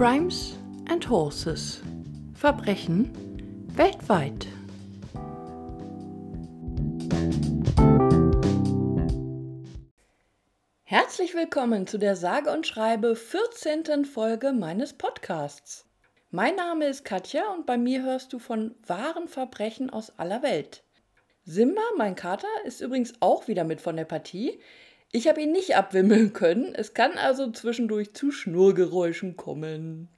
Crimes and Horses. Verbrechen weltweit. Herzlich willkommen zu der sage und schreibe 14. Folge meines Podcasts. Mein Name ist Katja und bei mir hörst du von wahren Verbrechen aus aller Welt. Simba, mein Kater, ist übrigens auch wieder mit von der Partie. Ich habe ihn nicht abwimmeln können. Es kann also zwischendurch zu Schnurgeräuschen kommen.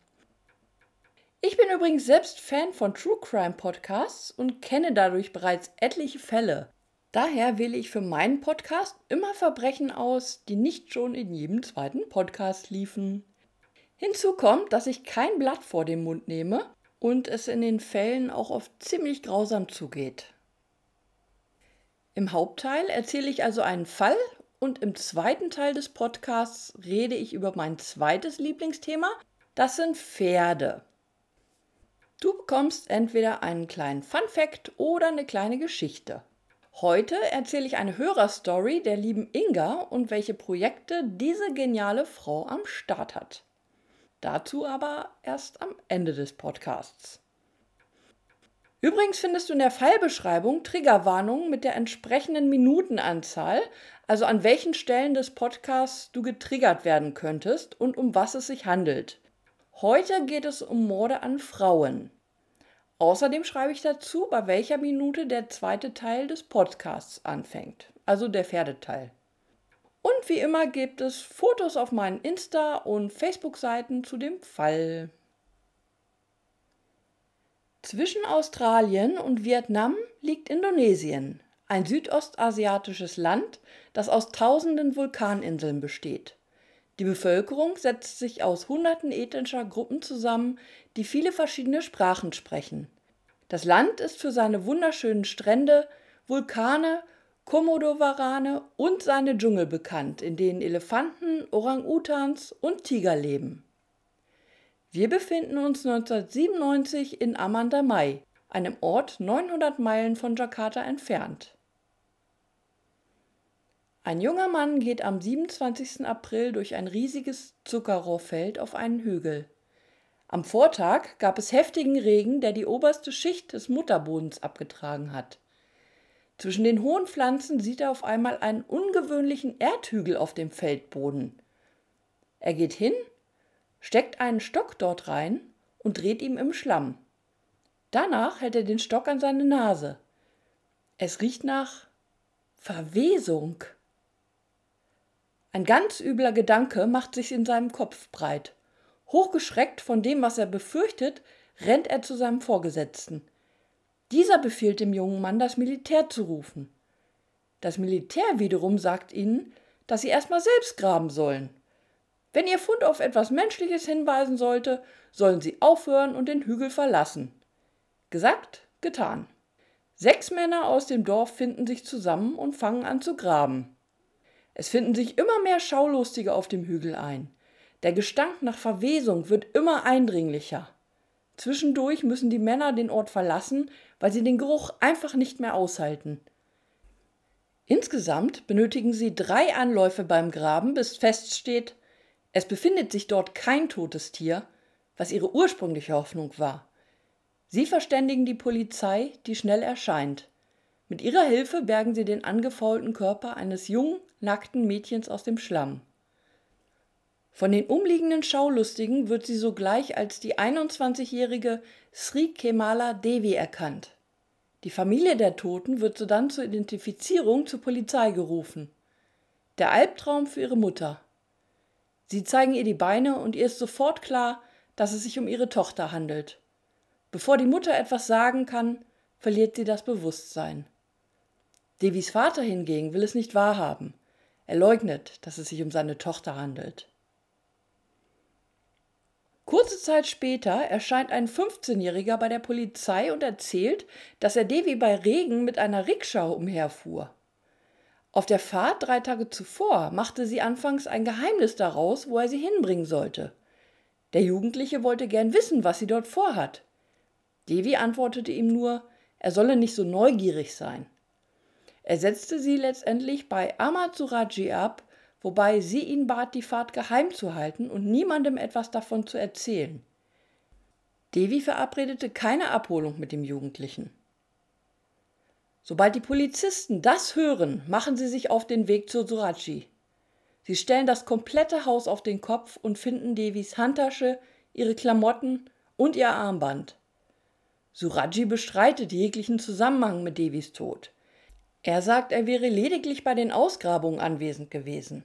Ich bin übrigens selbst Fan von True Crime Podcasts und kenne dadurch bereits etliche Fälle. Daher wähle ich für meinen Podcast immer Verbrechen aus, die nicht schon in jedem zweiten Podcast liefen. Hinzu kommt, dass ich kein Blatt vor den Mund nehme und es in den Fällen auch oft ziemlich grausam zugeht. Im Hauptteil erzähle ich also einen Fall und im zweiten Teil des Podcasts rede ich über mein zweites Lieblingsthema. Das sind Pferde. Du bekommst entweder einen kleinen Fun Fact oder eine kleine Geschichte. Heute erzähle ich eine Hörerstory der lieben Inga und welche Projekte diese geniale Frau am Start hat. Dazu aber erst am Ende des Podcasts. Übrigens findest du in der Fallbeschreibung Triggerwarnungen mit der entsprechenden Minutenanzahl, also an welchen Stellen des Podcasts du getriggert werden könntest und um was es sich handelt. Heute geht es um Morde an Frauen. Außerdem schreibe ich dazu, bei welcher Minute der zweite Teil des Podcasts anfängt, also der Pferdeteil. Und wie immer gibt es Fotos auf meinen Insta- und Facebook-Seiten zu dem Fall. Zwischen Australien und Vietnam liegt Indonesien, ein südostasiatisches Land, das aus tausenden Vulkaninseln besteht. Die Bevölkerung setzt sich aus hunderten ethnischer Gruppen zusammen, die viele verschiedene Sprachen sprechen. Das Land ist für seine wunderschönen Strände, Vulkane, Komodowarane und seine Dschungel bekannt, in denen Elefanten, Orang-Utans und Tiger leben. Wir befinden uns 1997 in Amandamai, einem Ort 900 Meilen von Jakarta entfernt. Ein junger Mann geht am 27. April durch ein riesiges Zuckerrohrfeld auf einen Hügel. Am Vortag gab es heftigen Regen, der die oberste Schicht des Mutterbodens abgetragen hat. Zwischen den hohen Pflanzen sieht er auf einmal einen ungewöhnlichen Erdhügel auf dem Feldboden. Er geht hin steckt einen Stock dort rein und dreht ihm im Schlamm. Danach hält er den Stock an seine Nase. Es riecht nach Verwesung. Ein ganz übler Gedanke macht sich in seinem Kopf breit. Hochgeschreckt von dem, was er befürchtet, rennt er zu seinem Vorgesetzten. Dieser befiehlt dem jungen Mann, das Militär zu rufen. Das Militär wiederum sagt ihnen, dass sie erstmal selbst graben sollen. Wenn Ihr Fund auf etwas Menschliches hinweisen sollte, sollen Sie aufhören und den Hügel verlassen. Gesagt, getan. Sechs Männer aus dem Dorf finden sich zusammen und fangen an zu graben. Es finden sich immer mehr Schaulustige auf dem Hügel ein. Der Gestank nach Verwesung wird immer eindringlicher. Zwischendurch müssen die Männer den Ort verlassen, weil sie den Geruch einfach nicht mehr aushalten. Insgesamt benötigen sie drei Anläufe beim Graben, bis feststeht, es befindet sich dort kein totes Tier, was ihre ursprüngliche Hoffnung war. Sie verständigen die Polizei, die schnell erscheint. Mit ihrer Hilfe bergen sie den angefaulten Körper eines jungen, nackten Mädchens aus dem Schlamm. Von den umliegenden Schaulustigen wird sie sogleich als die 21-jährige Sri Kemala Devi erkannt. Die Familie der Toten wird sodann zur Identifizierung zur Polizei gerufen. Der Albtraum für ihre Mutter. Sie zeigen ihr die Beine und ihr ist sofort klar, dass es sich um ihre Tochter handelt. Bevor die Mutter etwas sagen kann, verliert sie das Bewusstsein. Devis Vater hingegen will es nicht wahrhaben. Er leugnet, dass es sich um seine Tochter handelt. Kurze Zeit später erscheint ein 15-Jähriger bei der Polizei und erzählt, dass er Devi bei Regen mit einer Rikscha umherfuhr. Auf der Fahrt drei Tage zuvor machte sie anfangs ein Geheimnis daraus, wo er sie hinbringen sollte. Der Jugendliche wollte gern wissen, was sie dort vorhat. Devi antwortete ihm nur, er solle nicht so neugierig sein. Er setzte sie letztendlich bei Amazuraji ab, wobei sie ihn bat, die Fahrt geheim zu halten und niemandem etwas davon zu erzählen. Devi verabredete keine Abholung mit dem Jugendlichen. Sobald die Polizisten das hören, machen sie sich auf den Weg zu Suraji. Sie stellen das komplette Haus auf den Kopf und finden Devis Handtasche, ihre Klamotten und ihr Armband. Suraji bestreitet jeglichen Zusammenhang mit Devis Tod. Er sagt, er wäre lediglich bei den Ausgrabungen anwesend gewesen.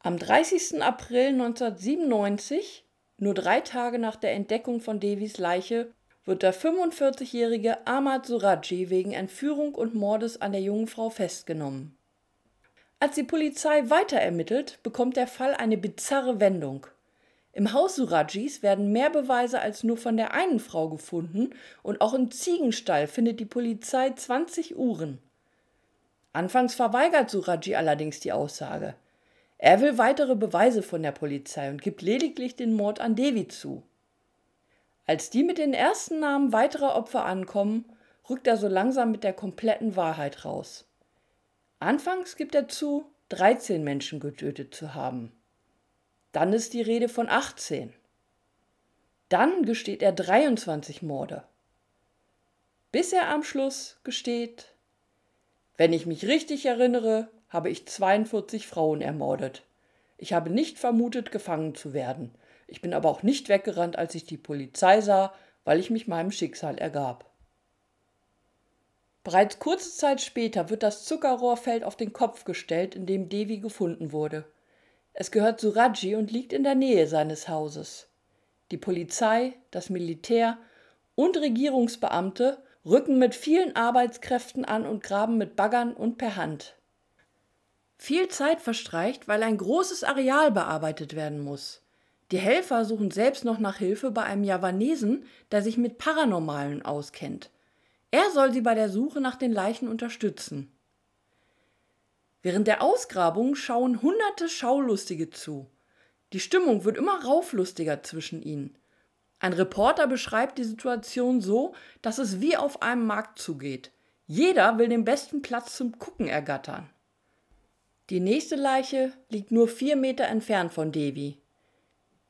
Am 30. April 1997, nur drei Tage nach der Entdeckung von Devis Leiche, wird der 45-jährige Ahmad Suraji wegen Entführung und Mordes an der jungen Frau festgenommen. Als die Polizei weiter ermittelt, bekommt der Fall eine bizarre Wendung. Im Haus Surajis werden mehr Beweise als nur von der einen Frau gefunden und auch im Ziegenstall findet die Polizei 20 Uhren. Anfangs verweigert Suraji allerdings die Aussage. Er will weitere Beweise von der Polizei und gibt lediglich den Mord an Devi zu. Als die mit den ersten Namen weiterer Opfer ankommen, rückt er so langsam mit der kompletten Wahrheit raus. Anfangs gibt er zu, 13 Menschen getötet zu haben. Dann ist die Rede von 18. Dann gesteht er 23 Morde. Bis er am Schluss gesteht, wenn ich mich richtig erinnere, habe ich 42 Frauen ermordet. Ich habe nicht vermutet, gefangen zu werden. Ich bin aber auch nicht weggerannt, als ich die Polizei sah, weil ich mich meinem Schicksal ergab. Bereits kurze Zeit später wird das Zuckerrohrfeld auf den Kopf gestellt, in dem Devi gefunden wurde. Es gehört Suraji und liegt in der Nähe seines Hauses. Die Polizei, das Militär und Regierungsbeamte rücken mit vielen Arbeitskräften an und graben mit Baggern und per Hand. Viel Zeit verstreicht, weil ein großes Areal bearbeitet werden muss. Die Helfer suchen selbst noch nach Hilfe bei einem Javanesen, der sich mit Paranormalen auskennt. Er soll sie bei der Suche nach den Leichen unterstützen. Während der Ausgrabung schauen hunderte Schaulustige zu. Die Stimmung wird immer rauflustiger zwischen ihnen. Ein Reporter beschreibt die Situation so, dass es wie auf einem Markt zugeht. Jeder will den besten Platz zum Gucken ergattern. Die nächste Leiche liegt nur vier Meter entfernt von Devi.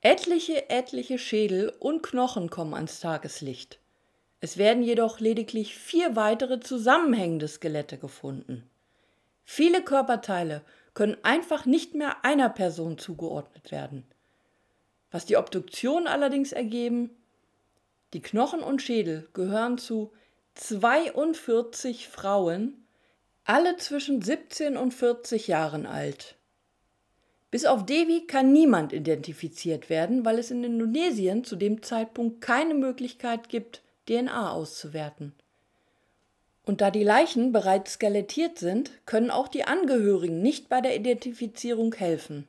Etliche, etliche Schädel und Knochen kommen ans Tageslicht. Es werden jedoch lediglich vier weitere zusammenhängende Skelette gefunden. Viele Körperteile können einfach nicht mehr einer Person zugeordnet werden. Was die Obduktion allerdings ergeben, die Knochen und Schädel gehören zu 42 Frauen, alle zwischen 17 und 40 Jahren alt. Bis auf Devi kann niemand identifiziert werden, weil es in Indonesien zu dem Zeitpunkt keine Möglichkeit gibt, DNA auszuwerten. Und da die Leichen bereits skelettiert sind, können auch die Angehörigen nicht bei der Identifizierung helfen.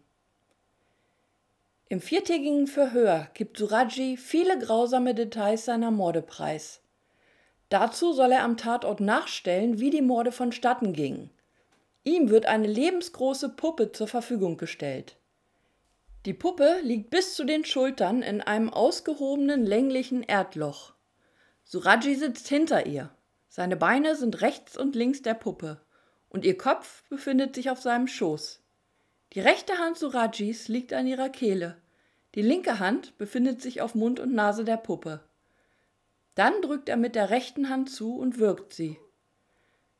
Im viertägigen Verhör gibt Suraji viele grausame Details seiner Morde preis. Dazu soll er am Tatort nachstellen, wie die Morde vonstatten gingen. Ihm wird eine lebensgroße Puppe zur Verfügung gestellt. Die Puppe liegt bis zu den Schultern in einem ausgehobenen länglichen Erdloch. Suraji sitzt hinter ihr. Seine Beine sind rechts und links der Puppe und ihr Kopf befindet sich auf seinem Schoß. Die rechte Hand Surajis liegt an ihrer Kehle. Die linke Hand befindet sich auf Mund und Nase der Puppe. Dann drückt er mit der rechten Hand zu und wirkt sie.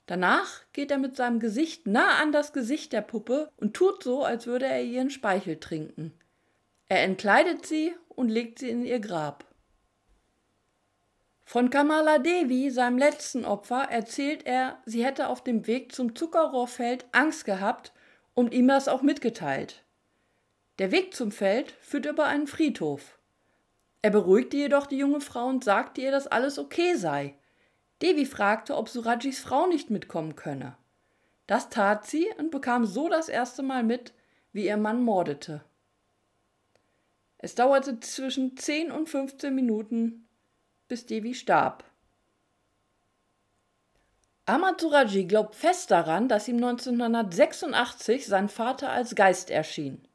Danach geht er mit seinem Gesicht nah an das Gesicht der Puppe und tut so, als würde er ihren Speichel trinken. Er entkleidet sie und legt sie in ihr Grab. Von Kamala Devi, seinem letzten Opfer, erzählt er, sie hätte auf dem Weg zum Zuckerrohrfeld Angst gehabt und ihm das auch mitgeteilt. Der Weg zum Feld führt über einen Friedhof. Er beruhigte jedoch die junge Frau und sagte ihr, dass alles okay sei. Devi fragte, ob Surajis Frau nicht mitkommen könne. Das tat sie und bekam so das erste Mal mit, wie ihr Mann mordete. Es dauerte zwischen 10 und 15 Minuten, bis Devi starb. Ahmad Suraji glaubt fest daran, dass ihm 1986 sein Vater als Geist erschien.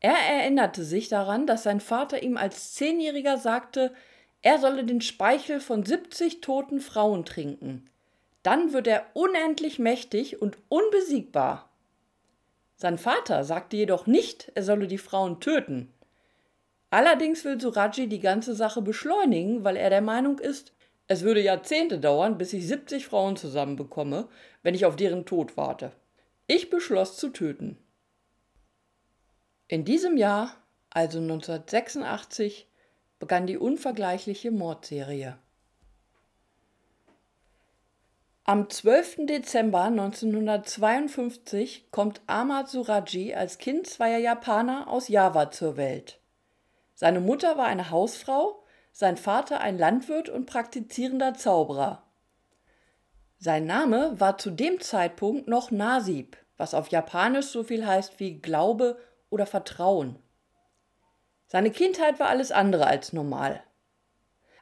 Er erinnerte sich daran, dass sein Vater ihm als Zehnjähriger sagte, er solle den Speichel von 70 toten Frauen trinken. Dann wird er unendlich mächtig und unbesiegbar. Sein Vater sagte jedoch nicht, er solle die Frauen töten. Allerdings will Suraji die ganze Sache beschleunigen, weil er der Meinung ist, es würde Jahrzehnte dauern, bis ich 70 Frauen zusammenbekomme, wenn ich auf deren Tod warte. Ich beschloss zu töten. In diesem Jahr, also 1986, begann die unvergleichliche Mordserie. Am 12. Dezember 1952 kommt Ahmad Suraji als Kind zweier Japaner aus Java zur Welt. Seine Mutter war eine Hausfrau, sein Vater ein Landwirt und praktizierender Zauberer. Sein Name war zu dem Zeitpunkt noch Nasib, was auf Japanisch so viel heißt wie Glaube oder Vertrauen. Seine Kindheit war alles andere als normal.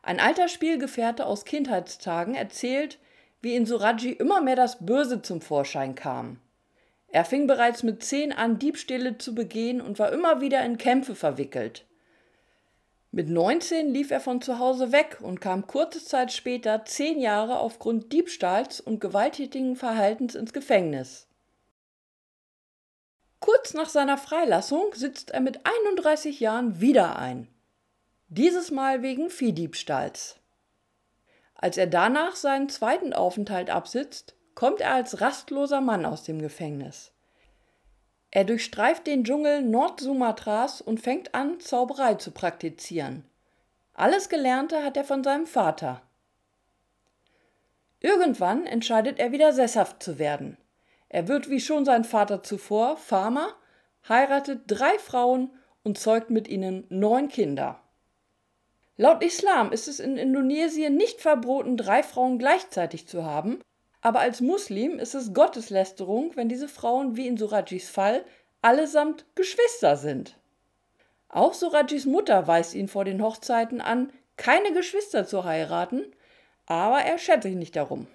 Ein alter Spielgefährte aus Kindheitstagen erzählt, wie in Suraji immer mehr das Böse zum Vorschein kam. Er fing bereits mit zehn an, Diebstähle zu begehen und war immer wieder in Kämpfe verwickelt. Mit 19 lief er von zu Hause weg und kam kurze Zeit später zehn Jahre aufgrund Diebstahls und gewalttätigen Verhaltens ins Gefängnis. Kurz nach seiner Freilassung sitzt er mit 31 Jahren wieder ein. Dieses Mal wegen Viehdiebstahls. Als er danach seinen zweiten Aufenthalt absitzt, kommt er als rastloser Mann aus dem Gefängnis. Er durchstreift den Dschungel Nordsumatras und fängt an, Zauberei zu praktizieren. Alles Gelernte hat er von seinem Vater. Irgendwann entscheidet er wieder sesshaft zu werden. Er wird wie schon sein Vater zuvor Farmer, heiratet drei Frauen und zeugt mit ihnen neun Kinder. Laut Islam ist es in Indonesien nicht verboten, drei Frauen gleichzeitig zu haben, aber als Muslim ist es Gotteslästerung, wenn diese Frauen wie in Surajis Fall allesamt Geschwister sind. Auch Surajis Mutter weist ihn vor den Hochzeiten an, keine Geschwister zu heiraten, aber er schert sich nicht darum.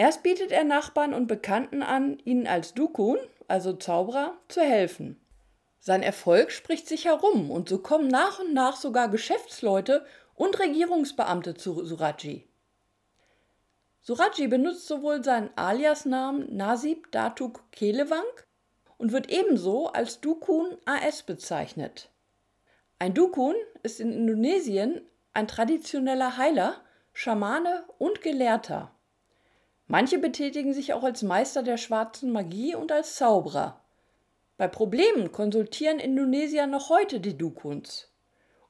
Erst bietet er Nachbarn und Bekannten an, ihnen als Dukun, also Zauberer, zu helfen. Sein Erfolg spricht sich herum und so kommen nach und nach sogar Geschäftsleute und Regierungsbeamte zu Suraji. Suraji benutzt sowohl seinen Aliasnamen Nasib Datuk Kelewang und wird ebenso als Dukun AS bezeichnet. Ein Dukun ist in Indonesien ein traditioneller Heiler, Schamane und Gelehrter. Manche betätigen sich auch als Meister der schwarzen Magie und als Zauberer. Bei Problemen konsultieren Indonesier noch heute die Dukuns.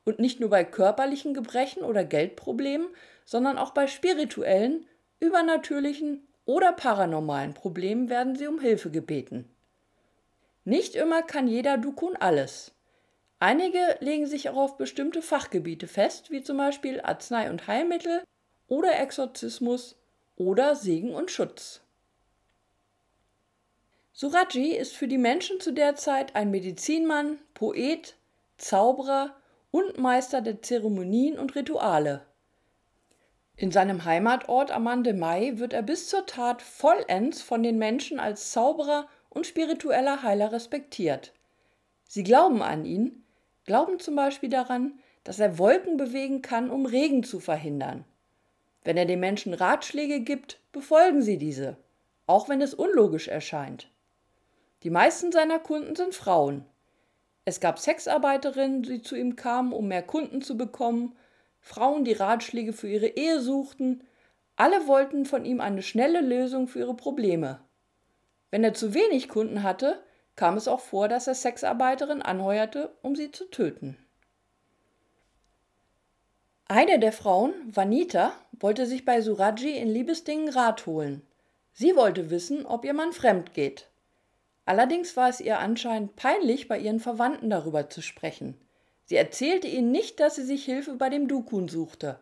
Und nicht nur bei körperlichen Gebrechen oder Geldproblemen, sondern auch bei spirituellen, übernatürlichen oder paranormalen Problemen werden sie um Hilfe gebeten. Nicht immer kann jeder Dukun alles. Einige legen sich auch auf bestimmte Fachgebiete fest, wie zum Beispiel Arznei- und Heilmittel oder Exorzismus oder Segen und Schutz. Suraji ist für die Menschen zu der Zeit ein Medizinmann, Poet, Zauberer und Meister der Zeremonien und Rituale. In seinem Heimatort Amandemai wird er bis zur Tat vollends von den Menschen als Zauberer und spiritueller Heiler respektiert. Sie glauben an ihn, glauben zum Beispiel daran, dass er Wolken bewegen kann, um Regen zu verhindern. Wenn er den Menschen Ratschläge gibt, befolgen sie diese, auch wenn es unlogisch erscheint. Die meisten seiner Kunden sind Frauen. Es gab Sexarbeiterinnen, die zu ihm kamen, um mehr Kunden zu bekommen, Frauen, die Ratschläge für ihre Ehe suchten, alle wollten von ihm eine schnelle Lösung für ihre Probleme. Wenn er zu wenig Kunden hatte, kam es auch vor, dass er Sexarbeiterinnen anheuerte, um sie zu töten. Eine der Frauen, Vanita, wollte sich bei Suraji in Liebesdingen Rat holen. Sie wollte wissen, ob ihr Mann fremd geht. Allerdings war es ihr anscheinend peinlich, bei ihren Verwandten darüber zu sprechen. Sie erzählte ihnen nicht, dass sie sich Hilfe bei dem Dukun suchte.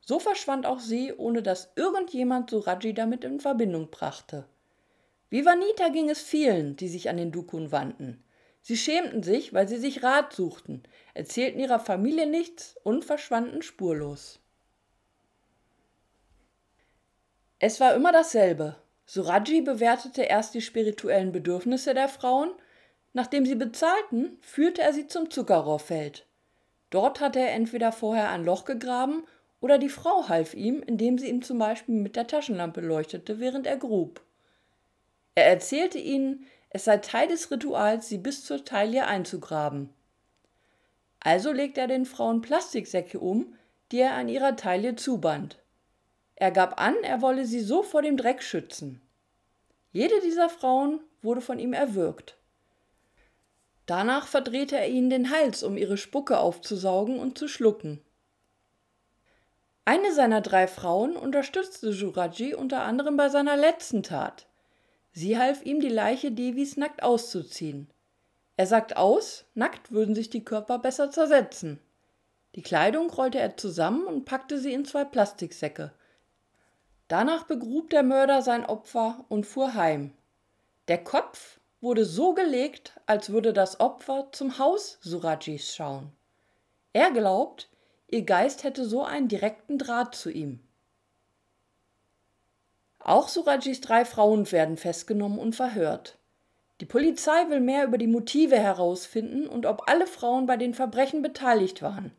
So verschwand auch sie, ohne dass irgendjemand Suraji damit in Verbindung brachte. Wie Vanita ging es vielen, die sich an den Dukun wandten. Sie schämten sich, weil sie sich Rat suchten, erzählten ihrer Familie nichts und verschwanden spurlos. Es war immer dasselbe. Suraji bewertete erst die spirituellen Bedürfnisse der Frauen, nachdem sie bezahlten, führte er sie zum Zuckerrohrfeld. Dort hatte er entweder vorher ein Loch gegraben oder die Frau half ihm, indem sie ihn zum Beispiel mit der Taschenlampe leuchtete, während er grub. Er erzählte ihnen, es sei Teil des Rituals, sie bis zur Taille einzugraben. Also legt er den Frauen Plastiksäcke um, die er an ihrer Taille zuband. Er gab an, er wolle sie so vor dem Dreck schützen. Jede dieser Frauen wurde von ihm erwürgt. Danach verdrehte er ihnen den Hals, um ihre Spucke aufzusaugen und zu schlucken. Eine seiner drei Frauen unterstützte Juraji unter anderem bei seiner letzten Tat. Sie half ihm, die Leiche Devis nackt auszuziehen. Er sagt aus, nackt würden sich die Körper besser zersetzen. Die Kleidung rollte er zusammen und packte sie in zwei Plastiksäcke. Danach begrub der Mörder sein Opfer und fuhr heim. Der Kopf wurde so gelegt, als würde das Opfer zum Haus Surajis schauen. Er glaubt, ihr Geist hätte so einen direkten Draht zu ihm. Auch Surajis drei Frauen werden festgenommen und verhört. Die Polizei will mehr über die Motive herausfinden und ob alle Frauen bei den Verbrechen beteiligt waren.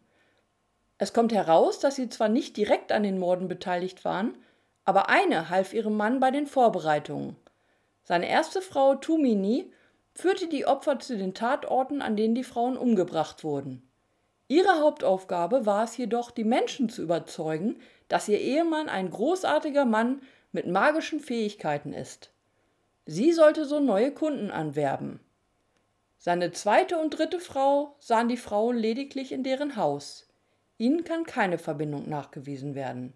Es kommt heraus, dass sie zwar nicht direkt an den Morden beteiligt waren, aber eine half ihrem Mann bei den Vorbereitungen. Seine erste Frau Tumini führte die Opfer zu den Tatorten, an denen die Frauen umgebracht wurden. Ihre Hauptaufgabe war es jedoch, die Menschen zu überzeugen, dass ihr Ehemann ein großartiger Mann mit magischen Fähigkeiten ist. Sie sollte so neue Kunden anwerben. Seine zweite und dritte Frau sahen die Frauen lediglich in deren Haus. Ihnen kann keine Verbindung nachgewiesen werden.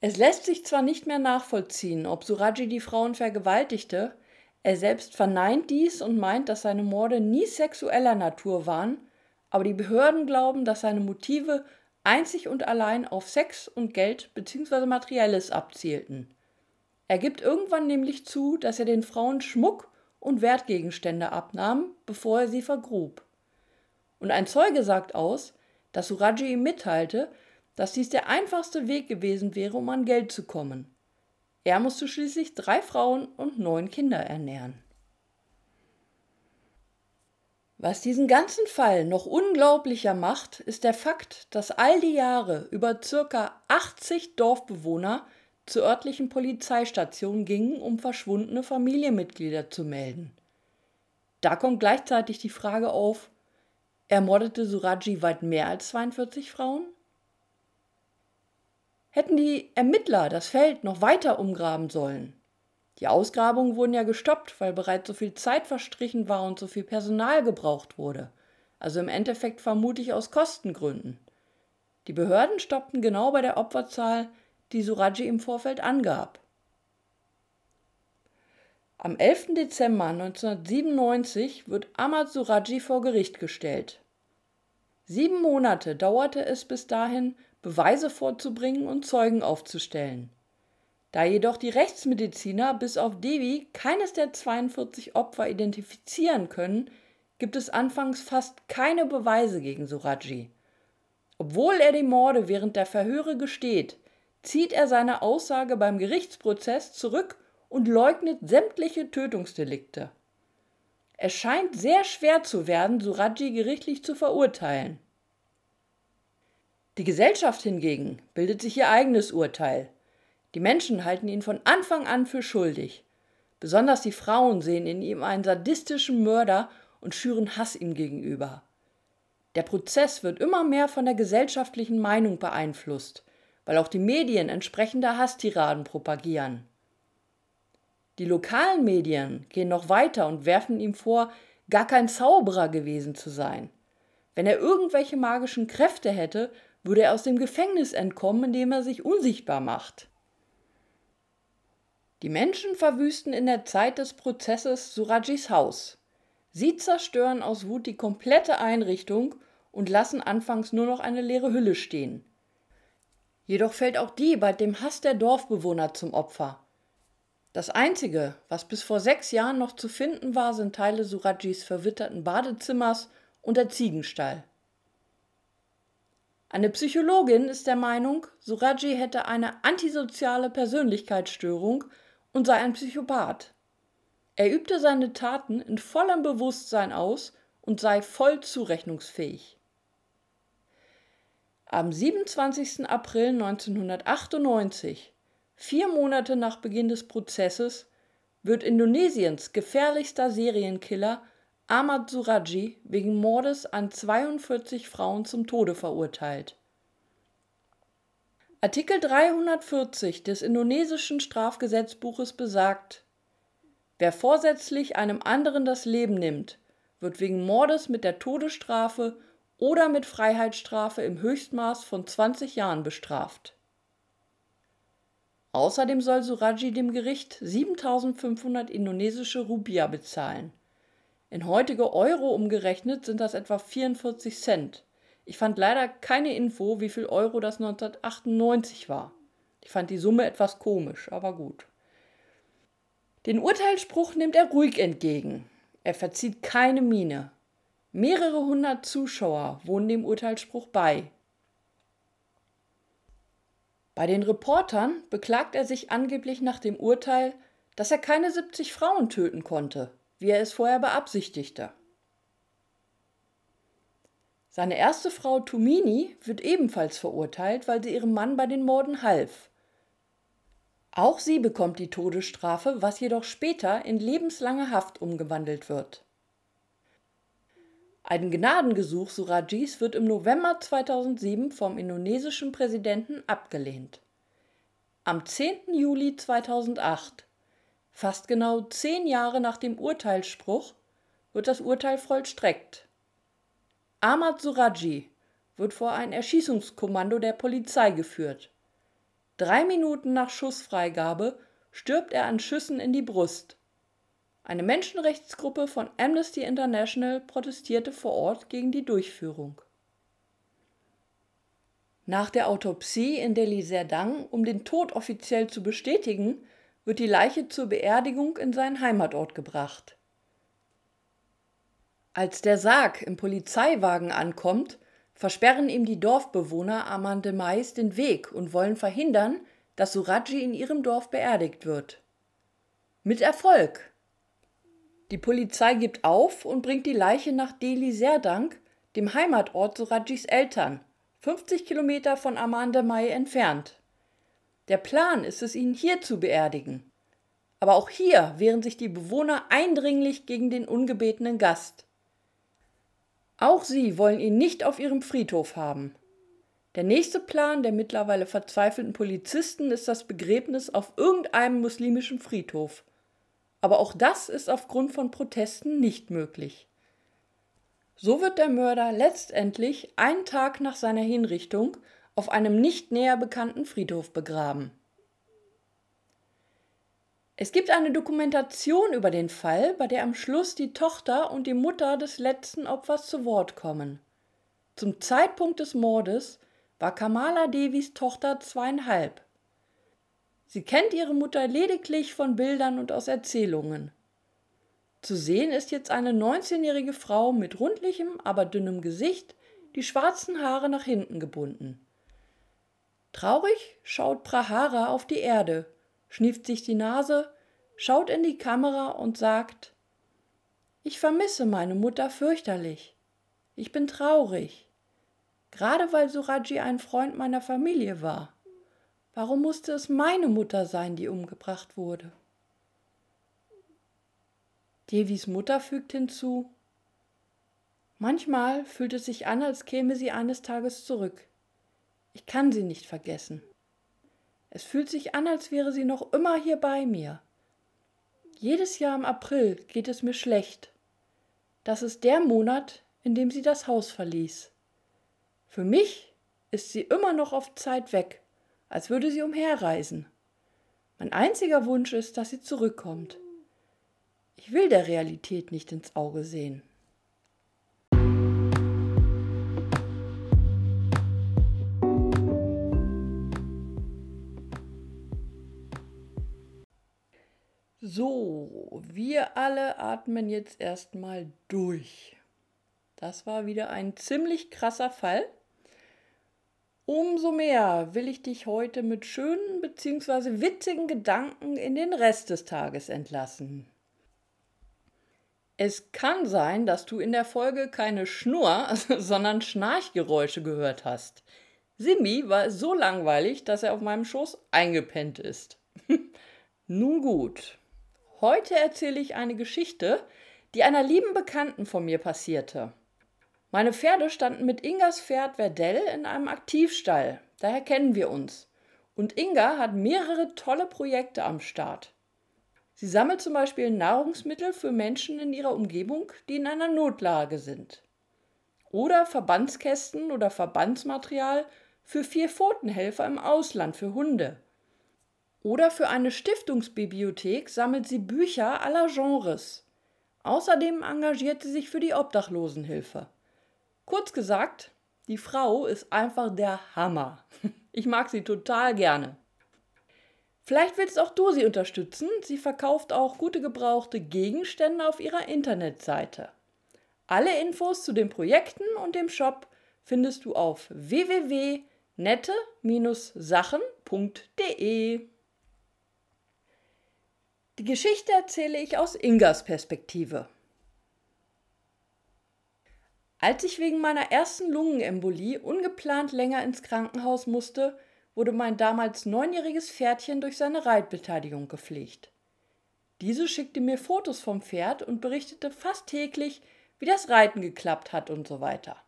Es lässt sich zwar nicht mehr nachvollziehen, ob Suraji die Frauen vergewaltigte, er selbst verneint dies und meint, dass seine Morde nie sexueller Natur waren, aber die Behörden glauben, dass seine Motive einzig und allein auf Sex und Geld bzw. Materielles abzielten. Er gibt irgendwann nämlich zu, dass er den Frauen Schmuck und Wertgegenstände abnahm, bevor er sie vergrub. Und ein Zeuge sagt aus, dass Suraji ihm mitteilte, dass dies der einfachste Weg gewesen wäre, um an Geld zu kommen. Er musste schließlich drei Frauen und neun Kinder ernähren. Was diesen ganzen Fall noch unglaublicher macht, ist der Fakt, dass all die Jahre über circa 80 Dorfbewohner zur örtlichen Polizeistation gingen, um verschwundene Familienmitglieder zu melden. Da kommt gleichzeitig die Frage auf, ermordete Suraji weit mehr als 42 Frauen? hätten die Ermittler das Feld noch weiter umgraben sollen. Die Ausgrabungen wurden ja gestoppt, weil bereits so viel Zeit verstrichen war und so viel Personal gebraucht wurde. Also im Endeffekt vermute ich aus Kostengründen. Die Behörden stoppten genau bei der Opferzahl, die Suraji im Vorfeld angab. Am 11. Dezember 1997 wird Ahmad Suraji vor Gericht gestellt. Sieben Monate dauerte es bis dahin, Beweise vorzubringen und Zeugen aufzustellen. Da jedoch die Rechtsmediziner bis auf Devi keines der 42 Opfer identifizieren können, gibt es anfangs fast keine Beweise gegen Suraji. Obwohl er die Morde während der Verhöre gesteht, zieht er seine Aussage beim Gerichtsprozess zurück und leugnet sämtliche Tötungsdelikte. Es scheint sehr schwer zu werden, Suraji gerichtlich zu verurteilen. Die Gesellschaft hingegen bildet sich ihr eigenes Urteil. Die Menschen halten ihn von Anfang an für schuldig. Besonders die Frauen sehen in ihm einen sadistischen Mörder und schüren Hass ihm gegenüber. Der Prozess wird immer mehr von der gesellschaftlichen Meinung beeinflusst, weil auch die Medien entsprechende Hasstiraden propagieren. Die lokalen Medien gehen noch weiter und werfen ihm vor, gar kein Zauberer gewesen zu sein. Wenn er irgendwelche magischen Kräfte hätte, würde er aus dem Gefängnis entkommen, indem er sich unsichtbar macht. Die Menschen verwüsten in der Zeit des Prozesses Surajis Haus. Sie zerstören aus Wut die komplette Einrichtung und lassen anfangs nur noch eine leere Hülle stehen. Jedoch fällt auch die bei dem Hass der Dorfbewohner zum Opfer. Das Einzige, was bis vor sechs Jahren noch zu finden war, sind Teile Surajis verwitterten Badezimmers und der Ziegenstall. Eine Psychologin ist der Meinung, Suraji hätte eine antisoziale Persönlichkeitsstörung und sei ein Psychopath. Er übte seine Taten in vollem Bewusstsein aus und sei voll zurechnungsfähig. Am 27. April 1998, vier Monate nach Beginn des Prozesses, wird Indonesiens gefährlichster Serienkiller Ahmad Suraji wegen Mordes an 42 Frauen zum Tode verurteilt. Artikel 340 des indonesischen Strafgesetzbuches besagt, wer vorsätzlich einem anderen das Leben nimmt, wird wegen Mordes mit der Todesstrafe oder mit Freiheitsstrafe im Höchstmaß von 20 Jahren bestraft. Außerdem soll Suraji dem Gericht 7500 indonesische Rupiah bezahlen. In heutige Euro umgerechnet sind das etwa 44 Cent. Ich fand leider keine Info, wie viel Euro das 1998 war. Ich fand die Summe etwas komisch, aber gut. Den Urteilsspruch nimmt er ruhig entgegen. Er verzieht keine Miene. Mehrere hundert Zuschauer wohnen dem Urteilsspruch bei. Bei den Reportern beklagt er sich angeblich nach dem Urteil, dass er keine 70 Frauen töten konnte, wie er es vorher beabsichtigte. Seine erste Frau Tumini wird ebenfalls verurteilt, weil sie ihrem Mann bei den Morden half. Auch sie bekommt die Todesstrafe, was jedoch später in lebenslange Haft umgewandelt wird. Ein Gnadengesuch Surajis wird im November 2007 vom indonesischen Präsidenten abgelehnt. Am 10. Juli 2008, fast genau zehn Jahre nach dem Urteilsspruch, wird das Urteil vollstreckt. Ahmad Suraji wird vor ein Erschießungskommando der Polizei geführt. Drei Minuten nach Schussfreigabe stirbt er an Schüssen in die Brust. Eine Menschenrechtsgruppe von Amnesty International protestierte vor Ort gegen die Durchführung. Nach der Autopsie in Delhi Serdang, um den Tod offiziell zu bestätigen, wird die Leiche zur Beerdigung in seinen Heimatort gebracht. Als der Sarg im Polizeiwagen ankommt, versperren ihm die Dorfbewohner Amande Mais den Weg und wollen verhindern, dass Suraji in ihrem Dorf beerdigt wird. Mit Erfolg! Die Polizei gibt auf und bringt die Leiche nach Delhi Serdang, dem Heimatort Surajis Eltern, 50 Kilometer von Amanda Mai entfernt. Der Plan ist es, ihn hier zu beerdigen. Aber auch hier wehren sich die Bewohner eindringlich gegen den ungebetenen Gast. Auch sie wollen ihn nicht auf ihrem Friedhof haben. Der nächste Plan der mittlerweile verzweifelten Polizisten ist das Begräbnis auf irgendeinem muslimischen Friedhof. Aber auch das ist aufgrund von Protesten nicht möglich. So wird der Mörder letztendlich einen Tag nach seiner Hinrichtung auf einem nicht näher bekannten Friedhof begraben. Es gibt eine Dokumentation über den Fall, bei der am Schluss die Tochter und die Mutter des letzten Opfers zu Wort kommen. Zum Zeitpunkt des Mordes war Kamala Devis Tochter zweieinhalb. Sie kennt ihre Mutter lediglich von Bildern und aus Erzählungen. Zu sehen ist jetzt eine 19-jährige Frau mit rundlichem, aber dünnem Gesicht, die schwarzen Haare nach hinten gebunden. Traurig schaut Prahara auf die Erde, schnieft sich die Nase, schaut in die Kamera und sagt Ich vermisse meine Mutter fürchterlich. Ich bin traurig. Gerade weil Suraji ein Freund meiner Familie war. Warum musste es meine Mutter sein, die umgebracht wurde? Devis Mutter fügt hinzu, Manchmal fühlt es sich an, als käme sie eines Tages zurück. Ich kann sie nicht vergessen. Es fühlt sich an, als wäre sie noch immer hier bei mir. Jedes Jahr im April geht es mir schlecht. Das ist der Monat, in dem sie das Haus verließ. Für mich ist sie immer noch auf Zeit weg als würde sie umherreisen. Mein einziger Wunsch ist, dass sie zurückkommt. Ich will der Realität nicht ins Auge sehen. So, wir alle atmen jetzt erstmal durch. Das war wieder ein ziemlich krasser Fall. Umso mehr will ich dich heute mit schönen bzw. witzigen Gedanken in den Rest des Tages entlassen. Es kann sein, dass du in der Folge keine Schnur, sondern Schnarchgeräusche gehört hast. Simi war so langweilig, dass er auf meinem Schoß eingepennt ist. Nun gut. Heute erzähle ich eine Geschichte, die einer lieben Bekannten von mir passierte. Meine Pferde standen mit Ingas Pferd Verdell in einem Aktivstall, daher kennen wir uns. Und Inga hat mehrere tolle Projekte am Start. Sie sammelt zum Beispiel Nahrungsmittel für Menschen in ihrer Umgebung, die in einer Notlage sind. Oder Verbandskästen oder Verbandsmaterial für Vierpfotenhelfer im Ausland für Hunde. Oder für eine Stiftungsbibliothek sammelt sie Bücher aller Genres. Außerdem engagiert sie sich für die Obdachlosenhilfe. Kurz gesagt, die Frau ist einfach der Hammer. Ich mag sie total gerne. Vielleicht willst auch du sie unterstützen. Sie verkauft auch gute gebrauchte Gegenstände auf ihrer Internetseite. Alle Infos zu den Projekten und dem Shop findest du auf www.nette-sachen.de. Die Geschichte erzähle ich aus Ingas Perspektive. Als ich wegen meiner ersten Lungenembolie ungeplant länger ins Krankenhaus musste, wurde mein damals neunjähriges Pferdchen durch seine Reitbeteiligung gepflegt. Diese schickte mir Fotos vom Pferd und berichtete fast täglich, wie das Reiten geklappt hat und so weiter.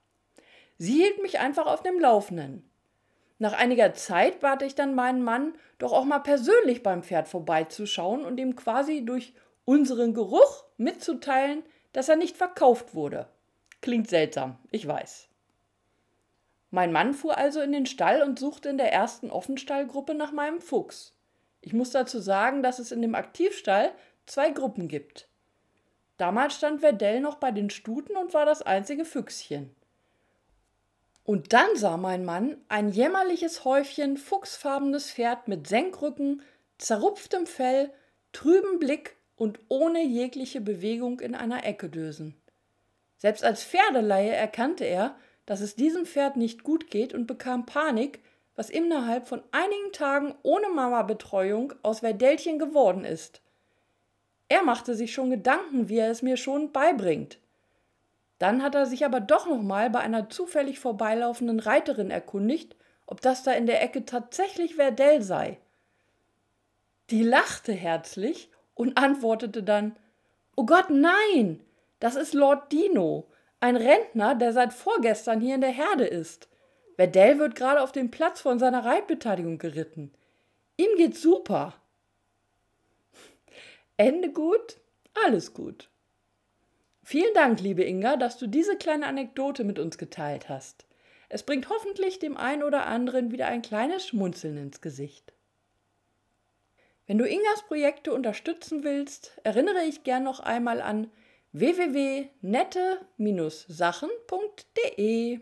Sie hielt mich einfach auf dem Laufenden. Nach einiger Zeit bat ich dann meinen Mann, doch auch mal persönlich beim Pferd vorbeizuschauen und ihm quasi durch unseren Geruch mitzuteilen, dass er nicht verkauft wurde. Klingt seltsam, ich weiß. Mein Mann fuhr also in den Stall und suchte in der ersten Offenstallgruppe nach meinem Fuchs. Ich muss dazu sagen, dass es in dem Aktivstall zwei Gruppen gibt. Damals stand Verdell noch bei den Stuten und war das einzige Füchschen. Und dann sah mein Mann ein jämmerliches Häufchen fuchsfarbenes Pferd mit Senkrücken, zerrupftem Fell, trübem Blick und ohne jegliche Bewegung in einer Ecke dösen. Selbst als Pferdeleihe erkannte er, dass es diesem Pferd nicht gut geht und bekam Panik, was innerhalb von einigen Tagen ohne Mama-Betreuung aus Verdellchen geworden ist. Er machte sich schon Gedanken, wie er es mir schon beibringt. Dann hat er sich aber doch nochmal bei einer zufällig vorbeilaufenden Reiterin erkundigt, ob das da in der Ecke tatsächlich Verdell sei. Die lachte herzlich und antwortete dann: Oh Gott, nein! Das ist Lord Dino, ein Rentner, der seit vorgestern hier in der Herde ist. Verdell wird gerade auf dem Platz von seiner Reitbeteiligung geritten. Ihm geht's super. Ende gut, alles gut. Vielen Dank, liebe Inga, dass du diese kleine Anekdote mit uns geteilt hast. Es bringt hoffentlich dem einen oder anderen wieder ein kleines Schmunzeln ins Gesicht. Wenn du Ingas Projekte unterstützen willst, erinnere ich gern noch einmal an www.nette-sachen.de.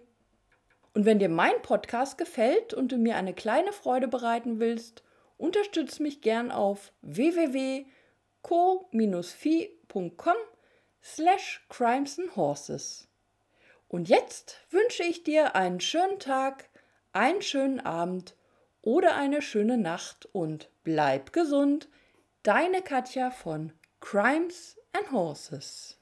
Und wenn dir mein Podcast gefällt und du mir eine kleine Freude bereiten willst, unterstütze mich gern auf www.co-fi.com slash crimes and horses. Und jetzt wünsche ich dir einen schönen Tag, einen schönen Abend oder eine schöne Nacht und bleib gesund. Deine Katja von Crimes and Horses.